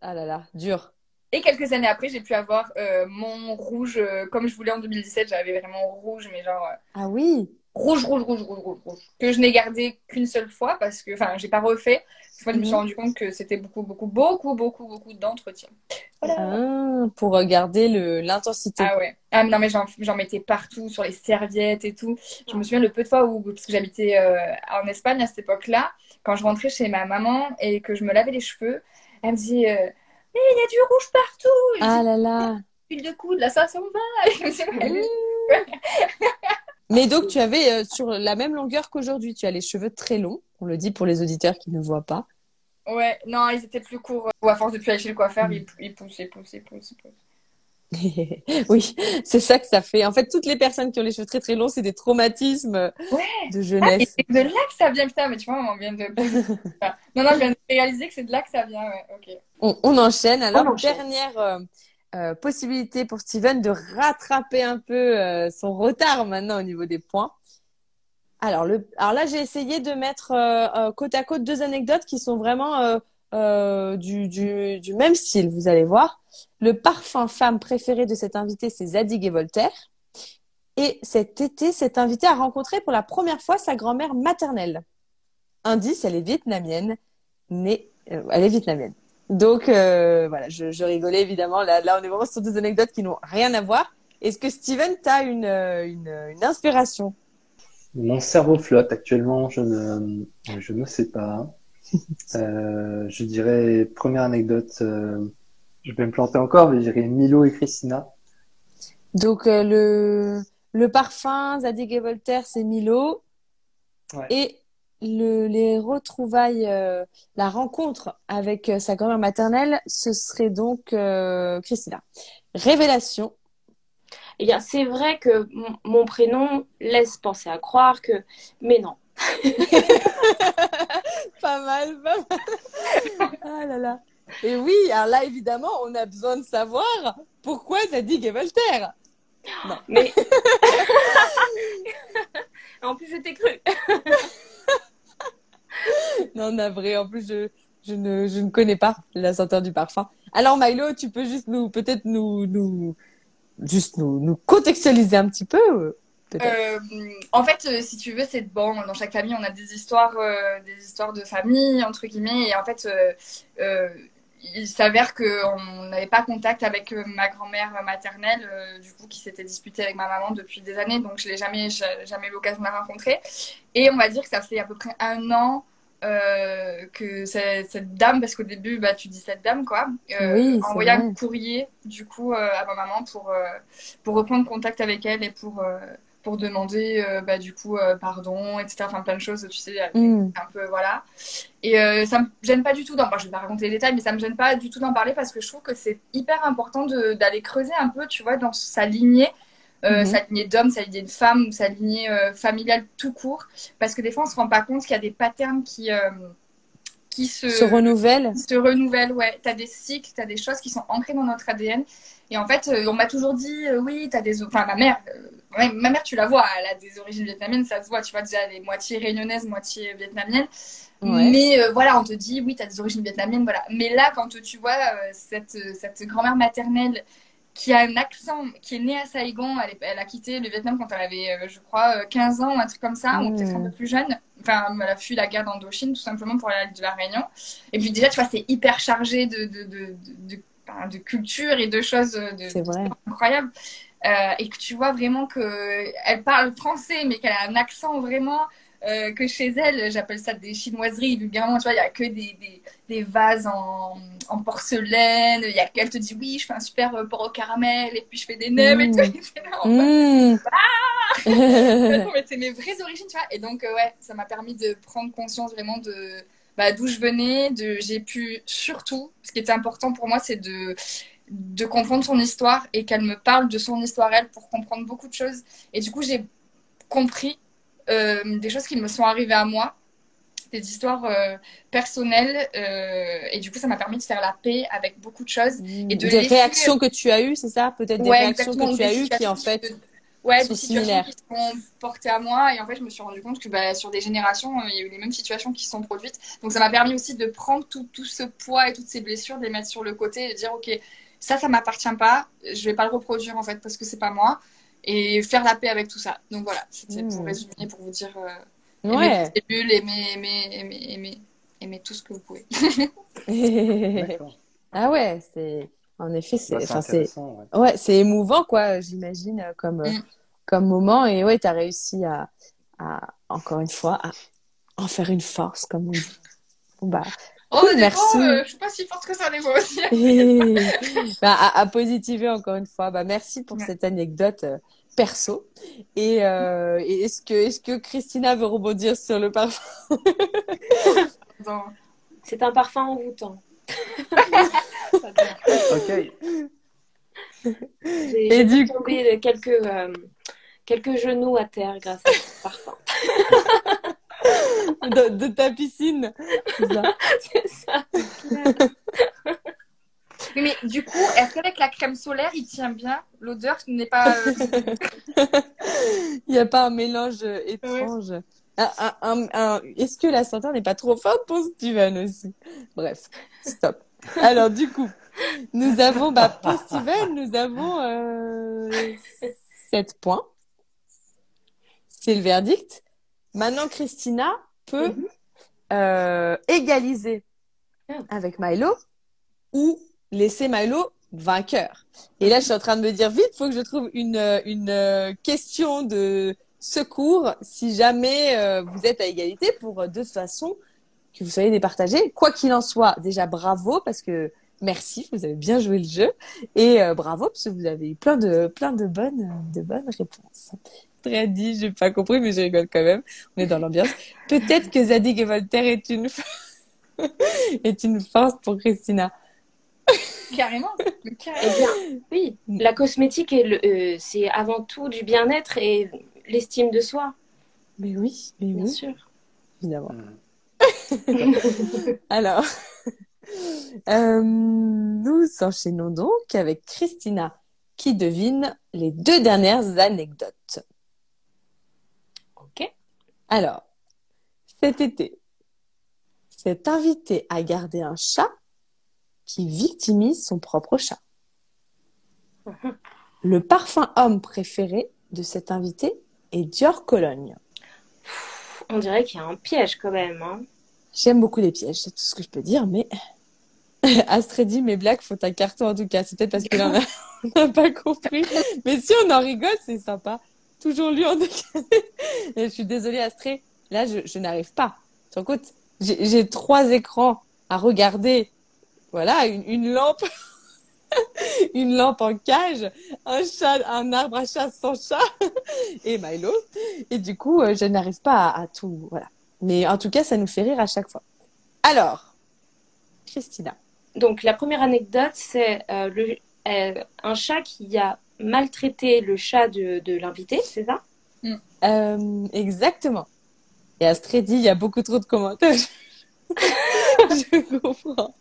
Ah là là, dur. Et quelques années après, j'ai pu avoir euh, mon rouge euh, comme je voulais en 2017. J'avais vraiment rouge, mais genre Ah oui. rouge, rouge, rouge, rouge, rouge, rouge. Que je n'ai gardé qu'une seule fois parce que, enfin, j'ai pas refait. Je me suis rendu compte que c'était beaucoup, beaucoup, beaucoup, beaucoup, beaucoup d'entretien. Voilà. Ah, pour regarder le l'intensité. Ah ouais. Ah mais non, mais j'en mettais partout, sur les serviettes et tout. Je me souviens le peu de fois où, parce que j'habitais euh, en Espagne à cette époque-là, quand je rentrais chez ma maman et que je me lavais les cheveux, elle me disait euh, Mais il y a du rouge partout! Ah dis, là là. Huile de coude, là, ça s'en va! Et je me dis, Ouais, Mmh. Mais donc tu avais euh, sur la même longueur qu'aujourd'hui, tu as les cheveux très longs. On le dit pour les auditeurs qui ne voient pas. Ouais, non, ils étaient plus courts. Ou à force de plus aller chez le coiffeur, ils, ils poussent, ils poussent, ils poussent, ils poussent. Oui, c'est ça que ça fait. En fait, toutes les personnes qui ont les cheveux très très longs, c'est des traumatismes Ouais. de Ah, jeunesse. c'est de là que ça vient, putain, mais tu vois, on vient de. Non, non, je viens de réaliser que c'est de là que ça vient, ouais, ok. On, on enchaîne. Alors, On enchaîne. dernière euh, euh, possibilité pour Steven de rattraper un peu euh, son retard maintenant au niveau des points. Alors, le, alors là, j'ai essayé de mettre euh, euh, côte à côte deux anecdotes qui sont vraiment euh, euh, du, du, du même style, vous allez voir. Le parfum femme préféré de cet invité, c'est Zadig et Voltaire. Et cet été, cet invité a rencontré pour la première fois sa grand-mère maternelle. Indice, elle est vietnamienne, née, elle est vietnamienne. Donc euh, voilà, je, je rigolais évidemment. Là, là, on est vraiment sur des anecdotes qui n'ont rien à voir. Est-ce que Steven, t'as une, euh, une, une inspiration? Mon cerveau flotte actuellement, je ne, je ne sais pas. Euh, je dirais, première anecdote, euh, je vais me planter encore, mais je dirais Milo et Christina. Donc euh, le le parfum Zadig et Voltaire, c'est Milo. Ouais. Et le, les retrouvailles, euh, la rencontre avec euh, sa grand-mère maternelle, ce serait donc euh, Christina. Révélation. Eh bien, c'est vrai que mon- prénom laisse penser à croire que, mais non. Pas mal, pas mal. Ah là là. Et oui, alors là, évidemment, on a besoin de savoir pourquoi Zadig et Voltaire. Mais en plus, je t'ai cru. Non, navré. En plus, je, je ne, je ne connais pas la senteur du parfum. Alors, Milo, tu peux juste nous, peut-être nous, nous, juste nous, nous contextualiser un petit peu, euh. Euh, en fait, euh, si tu veux, c'est bon. Dans chaque famille, on a des histoires, des histoires de famille entre guillemets. Et en fait, il s'avère qu'on n'avait pas contact avec ma grand-mère maternelle, du coup, qui s'était disputée avec ma maman depuis des années. Donc, je l'ai jamais, jamais l'occasion de la rencontrer. Et on va dire que ça fait à peu près un an. Euh, que cette, cette dame, parce qu'au début, bah, tu dis cette dame, quoi, euh, Oui, envoya un courrier, du coup, euh, à ma maman pour, euh, pour reprendre contact avec elle et pour, euh, pour demander euh, bah, du coup euh, pardon, etc. Enfin plein de choses, tu sais, Hmm. un peu voilà. Et euh, ça me gêne pas du tout d'en parler. Je vais pas raconter les détails, mais ça me gêne pas du tout d'en parler parce que je trouve que c'est hyper important de- d'aller creuser un peu, tu vois, dans sa lignée. Euh, Mhm. sa lignée d'homme, sa lignée de femme ou sa lignée euh, familiale tout court parce que des fois on se rend pas compte qu'il y a des patterns qui euh, qui se, Se renouvelle. qui se renouvellent, ouais. T'as des cycles, t'as des choses qui sont ancrées dans notre ADN. Et en fait, on m'a toujours dit, oui, t'as des... Enfin, ma mère, ma mère, tu la vois, elle a des origines vietnamiennes, ça se voit, tu vois, déjà, elle est moitié réunionnaise, moitié vietnamienne. Ouais. Mais euh, voilà, on te dit, oui, t'as des origines vietnamiennes, voilà. Mais là, quand tu vois euh, cette, cette grand-mère maternelle qui a un accent, qui est née à Saigon, elle, a quitté le Vietnam quand elle avait, euh, je crois, euh, 15 ans ou un truc comme ça, ou Mm. peut-être un peu plus jeune. Enfin, elle a fui la guerre d'Indochine, tout simplement, pour aller de la Réunion. Et puis déjà, tu vois, c'est hyper chargé de, de, de, culture et de choses euh, incroyables. Euh, et que tu vois vraiment que elle parle français, mais qu'elle a un accent vraiment euh, que chez elle, j'appelle ça des chinoiseries. Vulgairement, tu vois, il y a que des, des, des vases en, en porcelaine. Il y a qu'elle te dit oui, je fais un super porc au caramel et puis je fais des nems et Mm. tout. Et là, va- Hmm. non, mais c'est mes vraies origines, tu vois. Et donc, euh, ouais, ça m'a permis de prendre conscience vraiment de bah, d'où je venais. De, j'ai pu surtout, ce qui était important pour moi, c'est de de comprendre son histoire et qu'elle me parle de son histoire elle pour comprendre beaucoup de choses. Et du coup, j'ai compris des choses qui me sont arrivées à moi, des histoires euh, personnelles. euh, et du coup, ça m'a permis de faire la paix avec beaucoup de choses. Et de des laisser- réactions que tu as eues, c'est ça? Peut-être des Ouais, réactions que tu as eues qui, en fait, de- ouais, sont des similaires. qui sont portées à moi. Et en fait, je me suis rendu compte que bah, sur des générations, euh, il y a eu les mêmes situations qui se sont produites. Donc, ça m'a permis aussi de prendre tout, tout ce poids et toutes ces blessures, de les mettre sur le côté et de dire, OK, ça, ça m'appartient pas. Je vais pas le reproduire, en fait, parce que c'est pas moi. Et faire la paix avec tout ça. Donc, voilà, c'était pour Mm. résumer, pour vous dire, euh, aimez Ouais. vos cellules, aimez, aimez, aimez, aimez, aimez tout ce que vous pouvez. D'accord. ah ouais, c'est en effet, c'est Bah, ouais. ouais, c'est émouvant quoi, j'imagine euh, comme euh, Mm. comme moment et ouais, tu as réussi à à encore une fois à en faire une force comme on dit. Bon bah Oh, merci. fois, euh, je suis pas si forte que ça, des fois aussi. Bah, à, à positiver encore une fois. Bah, merci pour Ouais. cette anecdote euh, perso. Et, euh, et est-ce que, est-ce que Christina veut rebondir sur le parfum C'est un parfum envoûtant. Ok. J'ai du fait tomber quelques, euh, quelques genoux à terre grâce à ce parfum. De, de ta piscine. C'est ça. Mais du coup, est-ce qu'avec la crème solaire, il tient bien? L'odeur n'est pas. euh, Il n'y a pas un mélange euh, étrange. Un- un- un- un- Est-ce que la senteur n'est pas trop forte pour Steven aussi? Bref, stop. Alors du coup, nous avons, bah, pour Steven, nous avons euh, 7 points. C'est le verdict. Maintenant, Christina peut Mhm. euh, égaliser Ah. avec Milo ou laisser Milo vainqueur. Et là, je suis en train de me dire vite, faut que je trouve une, une euh, question de secours si jamais euh, vous êtes à égalité pour euh, de toute façon que vous soyez départagés. Quoi qu'il en soit, déjà bravo parce que merci, vous avez bien joué le jeu et euh, bravo parce que vous avez eu plein de plein de bonnes de bonnes réponses. Très dit, j'ai pas compris mais je rigole quand même. On est dans l'ambiance. Peut-être que Zadig et Voltaire est une est une force pour Christina. Carrément. Eh Carrément. bien, oui, la cosmétique, est le- euh, c'est avant tout du bien-être et l'estime de soi, Mais oui, mais bien oui, sûr. évidemment. Mm. Alors, euh, nous enchaînons donc avec Christina qui devine les deux dernières anecdotes. Alors, cet été, cet invité a gardé un chat qui victimise son propre chat. Le parfum homme préféré de cet invité est Dior Cologne. On dirait qu'il y a un piège quand même. Hein. J'aime beaucoup les pièges, c'est tout ce que je peux dire, mais Astrid dit mes blagues font un carton en tout cas. C'est peut-être parce qu'il en a, on n'a pas compris. Mais si on en rigole, c'est sympa. Toujours lui en décalé. Je suis désolée Astrid, là je, n'arrive pas. Tu compte J'ai trois écrans à regarder. Voilà, une, lampe, une lampe en cage, un chat, un arbre à chat sans chat et Milo. Et du coup, euh, je n'arrive pas à, tout. Voilà. Mais en tout cas, ça nous fait rire à chaque fois. Alors, Christina. Donc la première anecdote, c'est euh, euh, un chat qui a maltraité le chat de, de l'invité, c'est ça? Euh, exactement. Et Astrid dit, il y a beaucoup trop de commentaires. je comprends.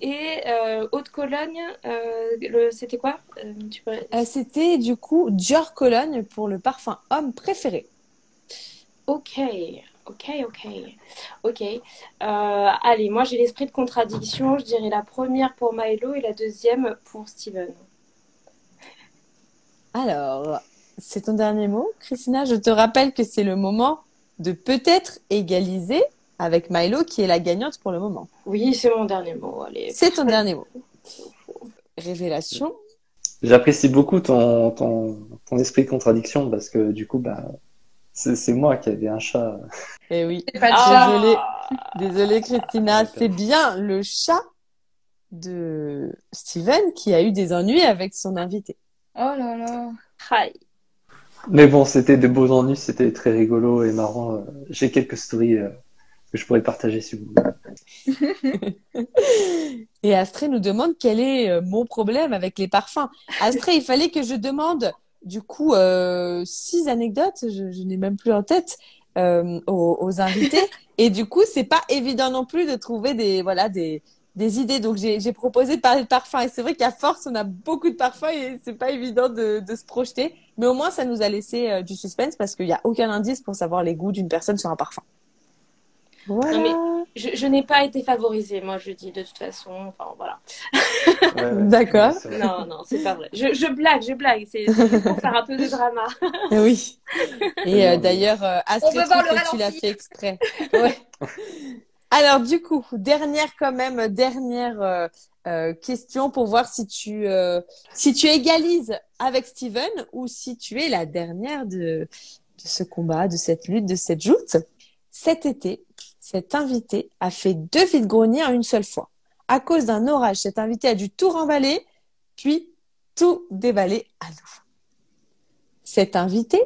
Et euh, Haute-Cologne, euh, c'était quoi? Euh, peux- Euh, C'était du coup Dior Cologne pour le parfum homme préféré. Ok, ok, ok, ok. Euh, allez, moi j'ai l'esprit de contradiction. Je dirais la première pour Milo et la deuxième pour Steven. Alors, c'est ton dernier mot, Christina. Je te rappelle que c'est le moment de peut-être égaliser avec Milo, qui est la gagnante pour le moment. Oui, c'est mon dernier mot. Allez. C'est ton dernier mot. Révélation. J'apprécie beaucoup ton, ton, ton esprit de contradiction parce que du coup, bah, c'est c'est moi qui avais un chat. Eh oui. C'est pas de Ah, chat. Désolée. Désolée, Christina. D'accord. C'est bien le chat de Steven qui a eu des ennuis avec son invité. Oh là là. Aïe. Mais bon, c'était de beaux ennuis, c'était très rigolo et marrant. Euh, J'ai quelques stories euh, que je pourrais partager si vous voulez. Et Astrée nous demande quel est euh, mon problème avec les parfums. Astrée, il fallait que je demande du coup euh, six anecdotes, je, je n'ai même plus en tête, euh, aux, aux invités. Et du coup, c'est pas évident non plus de trouver des voilà des des idées. Donc j'ai proposé de parler de parfums. Et c'est vrai qu'à force, on a beaucoup de parfums et c'est pas évident de, de se projeter. Mais au moins, ça nous a laissé euh, du suspense parce qu'il y a aucun indice pour savoir les goûts d'une personne sur un parfum. Voilà. Non, Je, je n'ai pas été favorisée, moi je dis de toute façon. Enfin voilà. D'accord. Non, non, c'est pas vrai. Je, je blague, je blague. C'est pour faire un peu de drama. Eh Oui. Et euh, d'ailleurs, euh, Astrid, que tu l'as fait exprès. Ouais. Alors du coup, dernière quand même, dernière euh, euh, question pour voir si tu euh, si tu égalises avec Steven ou si tu es la dernière de ce combat, de cette lutte, de cette joute. Cet été, cet invité a fait deux vides-greniers en une seule fois. À cause d'un orage, cet invité a dû tout remballer, puis tout déballer à nouveau. Cet invité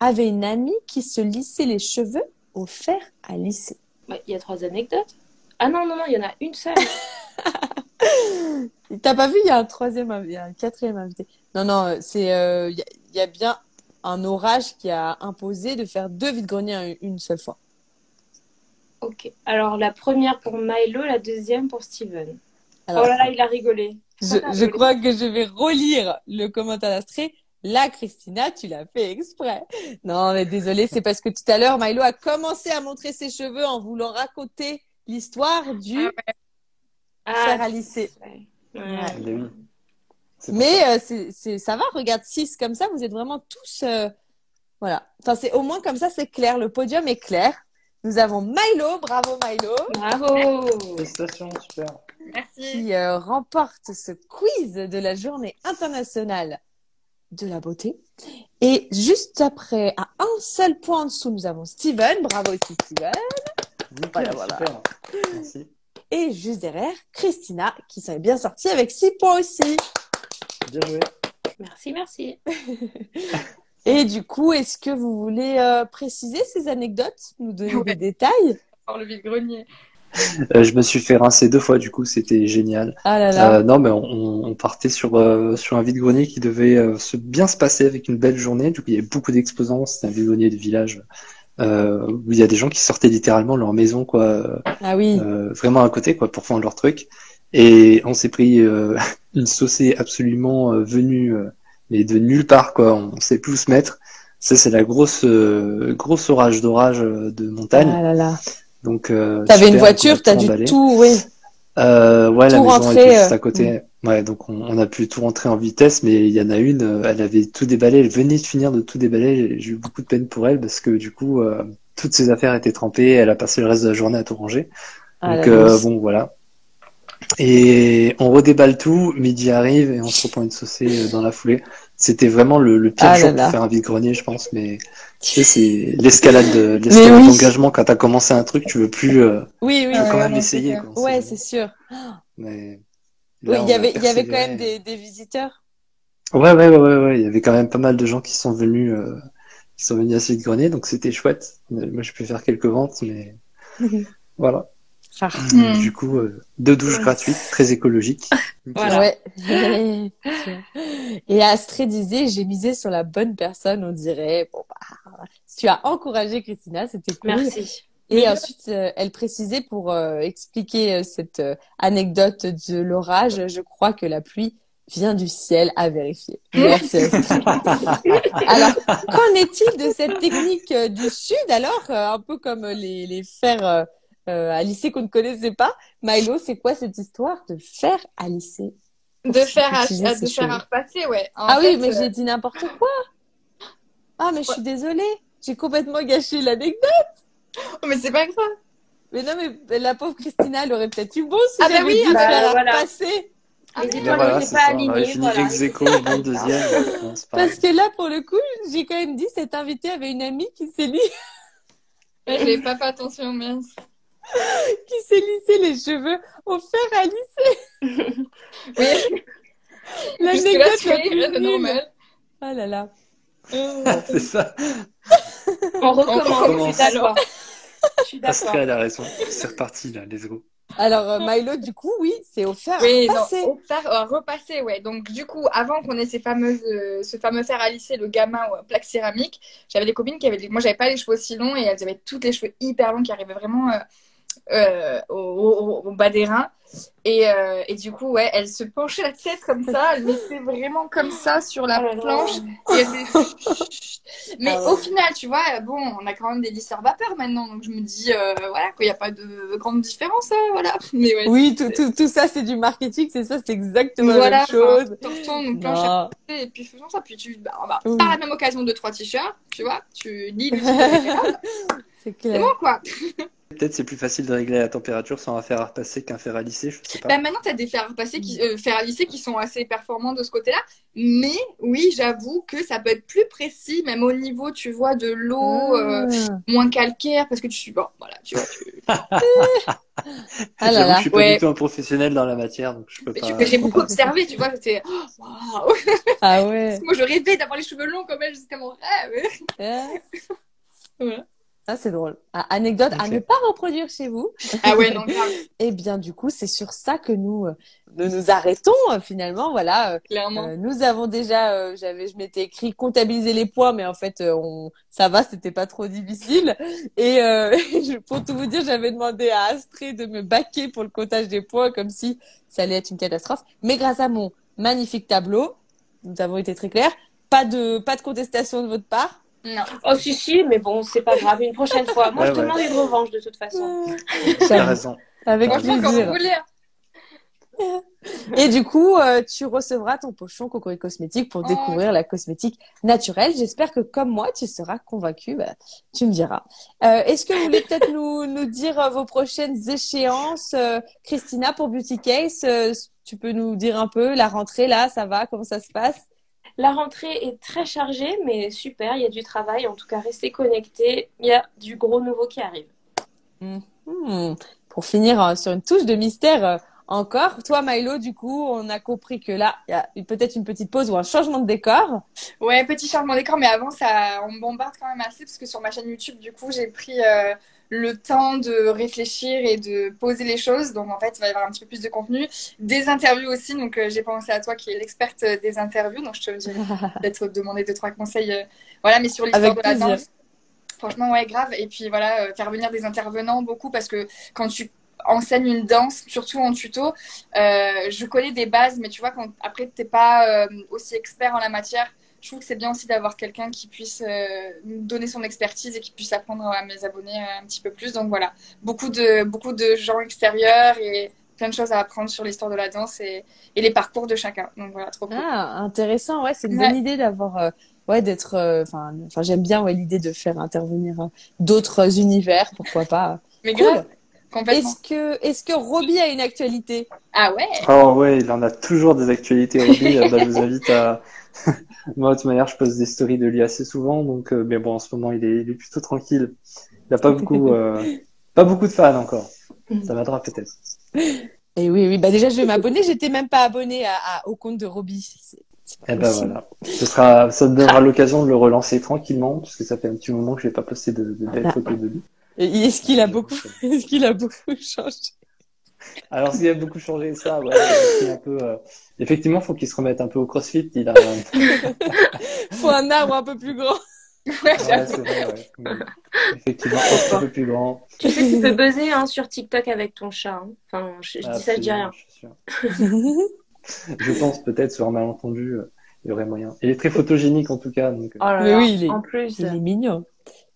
avait une amie qui se lissait les cheveux au fer à lisser. Bah, Il y a trois anecdotes. Ah non, non, non, il y en a une seule. T'as pas vu, il y a un troisième, il y a un quatrième invité. Non, non, euh, c'est, euh, il y, a- il y a bien un orage qui a imposé de faire deux vides-greniers en une seule fois. Ok. Alors, la première pour Milo, la deuxième pour Steven. Alors, oh là là, il a rigolé. je, je crois que je vais relire le commentaire d'Astrée. Là, Christina, tu l'as fait exprès. Non, mais désolé, c'est parce que tout à l'heure, Milo a commencé à montrer ses cheveux en voulant raconter l'histoire du Ah. Ouais. Ouais. Pour Mais euh, c'est, c'est, ça va, regarde, 6 comme ça, vous êtes vraiment tous. euh, voilà. Enfin, c'est au moins comme ça, c'est clair. Le podium est clair. Nous avons Milo, bravo Milo, Bravo. Félicitations, super. Merci. qui euh, remporte ce quiz de la journée internationale de la beauté. Et juste après, à un seul point en dessous, nous avons Steven. Bravo aussi Steven. Nickel, Voilà, voilà. super. Merci. Et juste derrière, Christina, qui s'en est bien sortie avec 6 points aussi. Bien joué. Merci, merci. Et du coup, est-ce que vous voulez euh, préciser ces anecdotes, nous donner Ouais. des détails? Par le vide-grenier. Euh, je me suis fait rincer deux fois, du coup, c'était génial. Ah là là. Euh, non, mais on, on partait sur, euh, sur un vide-grenier qui devait euh, se bien se passer avec une belle journée. Du coup, il y avait beaucoup d'exposants. C'était un vide-grenier de village euh, où il y a des gens qui sortaient littéralement de leur maison, quoi, Ah oui. euh, vraiment à côté, quoi, pour faire leur truc. Et on s'est pris euh, une saucée absolument venue, euh, mais de nulle part, quoi. On, sait plus où se mettre. Ça, c'est la grosse, euh, grosse orage d'orage de montagne. Ah là là. Donc, euh, T'avais une voiture, t'as dû tout, oui. Euh, ouais, la Tout maison rentrer, était juste euh, à côté. Ouais, donc on, on a pu tout rentrer en vitesse, mais il y en a une, euh, elle avait tout déballé, elle venait de finir de tout déballer. J'ai eu beaucoup de peine pour elle parce que du coup, euh, toutes ses affaires étaient trempées, elle a passé le reste de la journée à tout ranger. Ah, Donc la bon, voilà. Et on redéballe tout, midi arrive et on se reprend une saucée euh, dans la foulée. C'était vraiment le, le pire Ah jour là. pour faire un vide-grenier, je pense, mais tu sais, c'est l'escalade de- l'escalade oui. d'engagement quand t'as commencé un truc, tu veux plus, euh, Oui, oui. tu veux quand même essayer, quoi. Ouais, c'est sûr. mais Oui, il y avait, il y avait quand même des, des visiteurs. Ouais, ouais, ouais, ouais, ouais. Il y avait quand même pas mal de gens qui sont venus, euh, qui sont venus à ce grenier, donc c'était chouette. Moi, je peux faire quelques ventes, mais voilà. Hmm. Du coup, euh, deux douches gratuites, très écologiques. Voilà. Ouais. Et Astrid disait, j'ai misé sur la bonne personne, on dirait. Bon, bah, tu as encouragé Christina, c'était cool. Merci. Et ensuite, euh, elle précisait pour euh, expliquer euh, cette euh, anecdote de l'orage, je crois que la pluie vient du ciel à vérifier. Merci alors, qu'en est-il de cette technique euh, du sud alors euh, Un peu comme les, les fers euh, à lisser qu'on ne connaissait pas. Milo, c'est quoi cette histoire de fer à lisser De faire à, de faire repasser, ouais. En Ah oui, mais euh, j'ai dit n'importe quoi. Ah, mais je suis désolée. J'ai complètement gâché l'anecdote. oh, mais c'est pas grave. Mais non, mais la pauvre Christina, elle aurait peut-être eu bon si Ah bah j'avais oui, dit de ah bah faire à voilà. repasser. Ah, voilà, pas ça. On aurait alignées. fini Voilà. ex aequo, bon deuxième. Non, pas Parce que là, pour le coup, j'ai quand même dit, cet invité avait une amie qui s'est li- Ouais, J'avais pas fait attention, mince. qui s'est lissé les cheveux au fer à lisser. Oui, L'anecdote la plus normal. Ah là là. C'est ça. On recommence. Je suis d'accord. Je suis d'accord. Pascal a raison. C'est reparti, là. Let's go. Alors, euh, Milo, du coup, oui, c'est au fer Oui, à non, passer. au fer à repasser, ouais. Donc, du coup, avant qu'on ait ces fameuses, euh, ce fameux fer à lisser, le gamin ou un plaque céramique, j'avais des copines qui avaient, des- moi, j'avais pas les cheveux aussi longs et elles avaient toutes les cheveux hyper longs qui arrivaient vraiment euh, euh, au, au- au bas des reins. Et, euh, et du coup, ouais, elles se penchaient la tête comme ça, elles mettaient vraiment comme ça sur la Oh planche. Et Mais Ah ouais. au final, tu vois, bon, on a quand même des lisseurs vapeur maintenant, donc je me dis, euh, voilà, qu'il n'y a pas de grande différence, hein, voilà. Mais ouais, Oui, c'est- tout, tout, tout ça, c'est du marketing, c'est ça, c'est exactement voilà, la même chose. enfin, une planche à et puis faisons ça. Puis tu, bah, bah, Oui. par la même occasion, deux, trois t-shirts, tu vois, tu lis le C'est c'est clair. bon, quoi. Peut-être c'est plus facile de régler la température sans un fer à repasser qu'un fer à lisser, je sais pas. Bah, maintenant, tu as des fers à passer qui, euh, fers à lisser qui sont assez performants de ce côté-là. Mais oui, j'avoue que ça peut être plus précis, même au niveau, tu vois, de l'eau, euh, Ah. moins calcaire, parce que tu suis, bon, voilà, tu vois, tu... Ah là là. je suis pas Ouais. du tout un professionnel dans la matière, donc je peux Mais pas. j'ai beaucoup observé, tu vois, c'était, oh, waouh. Ah ouais. Moi, je rêvais d'avoir les cheveux longs comme elle, c'était mon rêve. Ah. Voilà. Ça, c'est drôle. Ah, anecdote à ne pas reproduire chez vous. Ah ouais, non, grave, Eh bien, du coup, c'est sur ça que nous, euh, nous nous arrêtons, euh, finalement. Voilà. euh, clairement. Nous avons déjà, euh, j'avais, je m'étais écrit comptabiliser les poids, mais en fait, on, ça va, c'était pas trop difficile. Et euh, je- pour tout vous dire, j'avais demandé à Astrée de me baquer pour le comptage des poids, comme si ça allait être une catastrophe. Mais grâce à mon magnifique tableau, nous avons été très clairs. Pas de, pas de contestation de votre part. Non. Oh, si, si, mais bon, c'est pas grave. Une prochaine fois. Moi, Ouais, je ouais. demande une revanche de toute façon. T'as raison. Avec Franchement, quand vous plaisir. voulez. hein. Et du coup, euh, tu recevras ton pochon Cocori Cosmétique pour Oh. découvrir la cosmétique naturelle. J'espère que comme moi, tu seras convaincue. Bah, tu me diras. Euh, Est-ce que vous voulez peut-être nous, nous dire euh, vos prochaines échéances, euh, Christina, pour Beauty Case euh, Tu peux nous dire un peu la rentrée là, ça va Comment ça se passe? La rentrée est très chargée, mais super. Il y a du travail. En tout cas, restez connectés. Il y a du gros nouveau qui arrive. Hmm. Pour finir euh, sur une touche de mystère euh, encore, toi Milo, du coup, on a compris que là, il y a peut-être une petite pause ou un changement de décor. Ouais, petit changement d'écran, mais avant, ça, on me bombarde quand même assez parce que sur ma chaîne YouTube, du coup, j'ai pris euh, le temps de réfléchir et de poser les choses. Donc, en fait, il va y avoir un petit peu plus de contenu. Des interviews aussi. Donc, euh, j'ai pensé à toi qui es l'experte des interviews. Donc, je te dirais peut-être demander deux, trois conseils. euh, voilà, mais sur l'histoire de la danse. Franchement, ouais, grave. Et puis voilà, euh, faire venir des intervenants beaucoup parce que quand tu enseignes une danse, surtout en tuto, euh, je connais des bases, mais tu vois, quand après, t'es pas euh, aussi expert en la matière, je trouve que c'est bien aussi d'avoir quelqu'un qui puisse euh, donner son expertise et qui puisse apprendre à mes abonnés euh, un petit peu plus. Donc voilà, beaucoup de, beaucoup de gens extérieurs et plein de choses à apprendre sur l'histoire de la danse et, et les parcours de chacun. Donc voilà, trop cool. Ah, intéressant, ouais, c'est une Ouais. bonne idée d'avoir, euh, ouais, d'être, enfin, j'aime bien, ouais, l'idée de faire intervenir d'autres univers, pourquoi pas. Mais Cool. grave, complètement. Est-ce que, est-ce que Roby a une actualité? Ah ouais Oh ouais, il en a toujours des actualités, Roby. Bah, je vous invite à... Moi, de toute manière, je poste des stories de lui assez souvent, donc, euh, mais bon, en ce moment, il est, il est plutôt tranquille. Il a pas beaucoup, euh, pas beaucoup de fans encore. Ça viendra peut-être. Et oui, oui, bah déjà, je vais m'abonner. J'étais même pas abonnée à, à- au compte de Roby. Pas Eh ben voilà. Ce sera, ça te donnera l'occasion de le relancer tranquillement, parce que ça fait un petit moment que j'ai pas posté de, de belles Ah. photos de lui. Et est-ce qu'il a beaucoup, est-ce qu'il a beaucoup changé? Alors, s'il a beaucoup changé, ça, ouais, un peu, euh, effectivement, faut qu'il se remette un peu au crossfit. Il a, Faut un arbre un peu plus grand. Ouais, c'est vrai, ouais. Mais, Effectivement, un peu plus grand. Tu sais que tu peux buzzer hein, sur TikTok avec ton chat. hein. Enfin, je, je dis ça, je dis rien. Je suis sûr. Je pense peut-être sur un malentendu, euh, il y aurait moyen. Il est très photogénique en tout cas, donc. euh, Oh là Mais là, oui, il est- En plus. Il est mignon.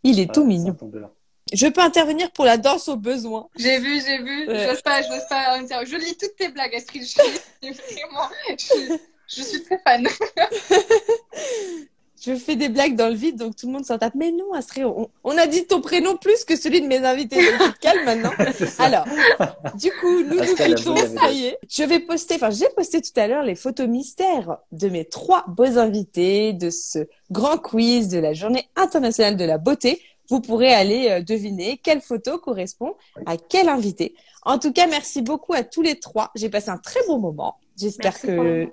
Il est voilà, tout ça mignon. tombe de là. Je peux intervenir pour la danse au besoin. J'ai vu, j'ai vu. Ouais. J'ose pas, j'ose pas. Je lis toutes tes blagues, Astrid. Je suis vraiment, je, je suis très fan. Je fais des blagues dans le vide, donc tout le monde s'en tape. Mais non, Astrid, on, on a dit ton prénom plus que celui de mes invités. Donc tu te calmes maintenant. Alors, du coup, nous nous quittons, ça y est. Je vais poster, enfin, j'ai posté tout à l'heure les photos mystères de mes trois beaux invités de ce grand quiz de la Journée internationale de la beauté. Vous pourrez aller euh, deviner quelle photo correspond à quel invité. En tout cas, merci beaucoup à tous les trois. J'ai passé un très bon moment. J'espère que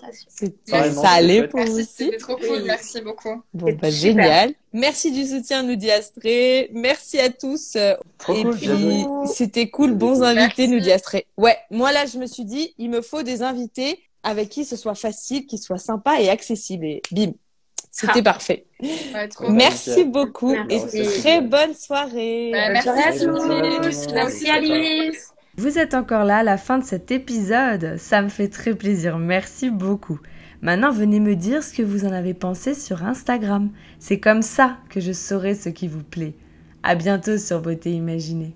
Pareillement, ça allait pour Merci, vous aussi. c'était trop cool. Merci beaucoup. Bon, bah, génial. Merci du soutien, nous dit Astrée. Merci à tous. Euh, Trop et cool, puis, c'était cool, bons invités, nous dit Astrée. Ouais, moi là, je me suis dit, il me faut des invités avec qui ce soit facile, qui soit sympa et accessible. Et bim, c'était Ah. parfait. Ouais, trop Merci beaucoup Merci. et très bonne soirée. Ouais, Bonne merci soirée à tous. Merci Alice. Vous êtes encore là à la fin de cet épisode, ça me fait très plaisir, merci beaucoup. Maintenant, venez me dire ce que vous en avez pensé sur Instagram. C'est comme ça que je saurai ce qui vous plaît. À bientôt sur Beauté Imaginée.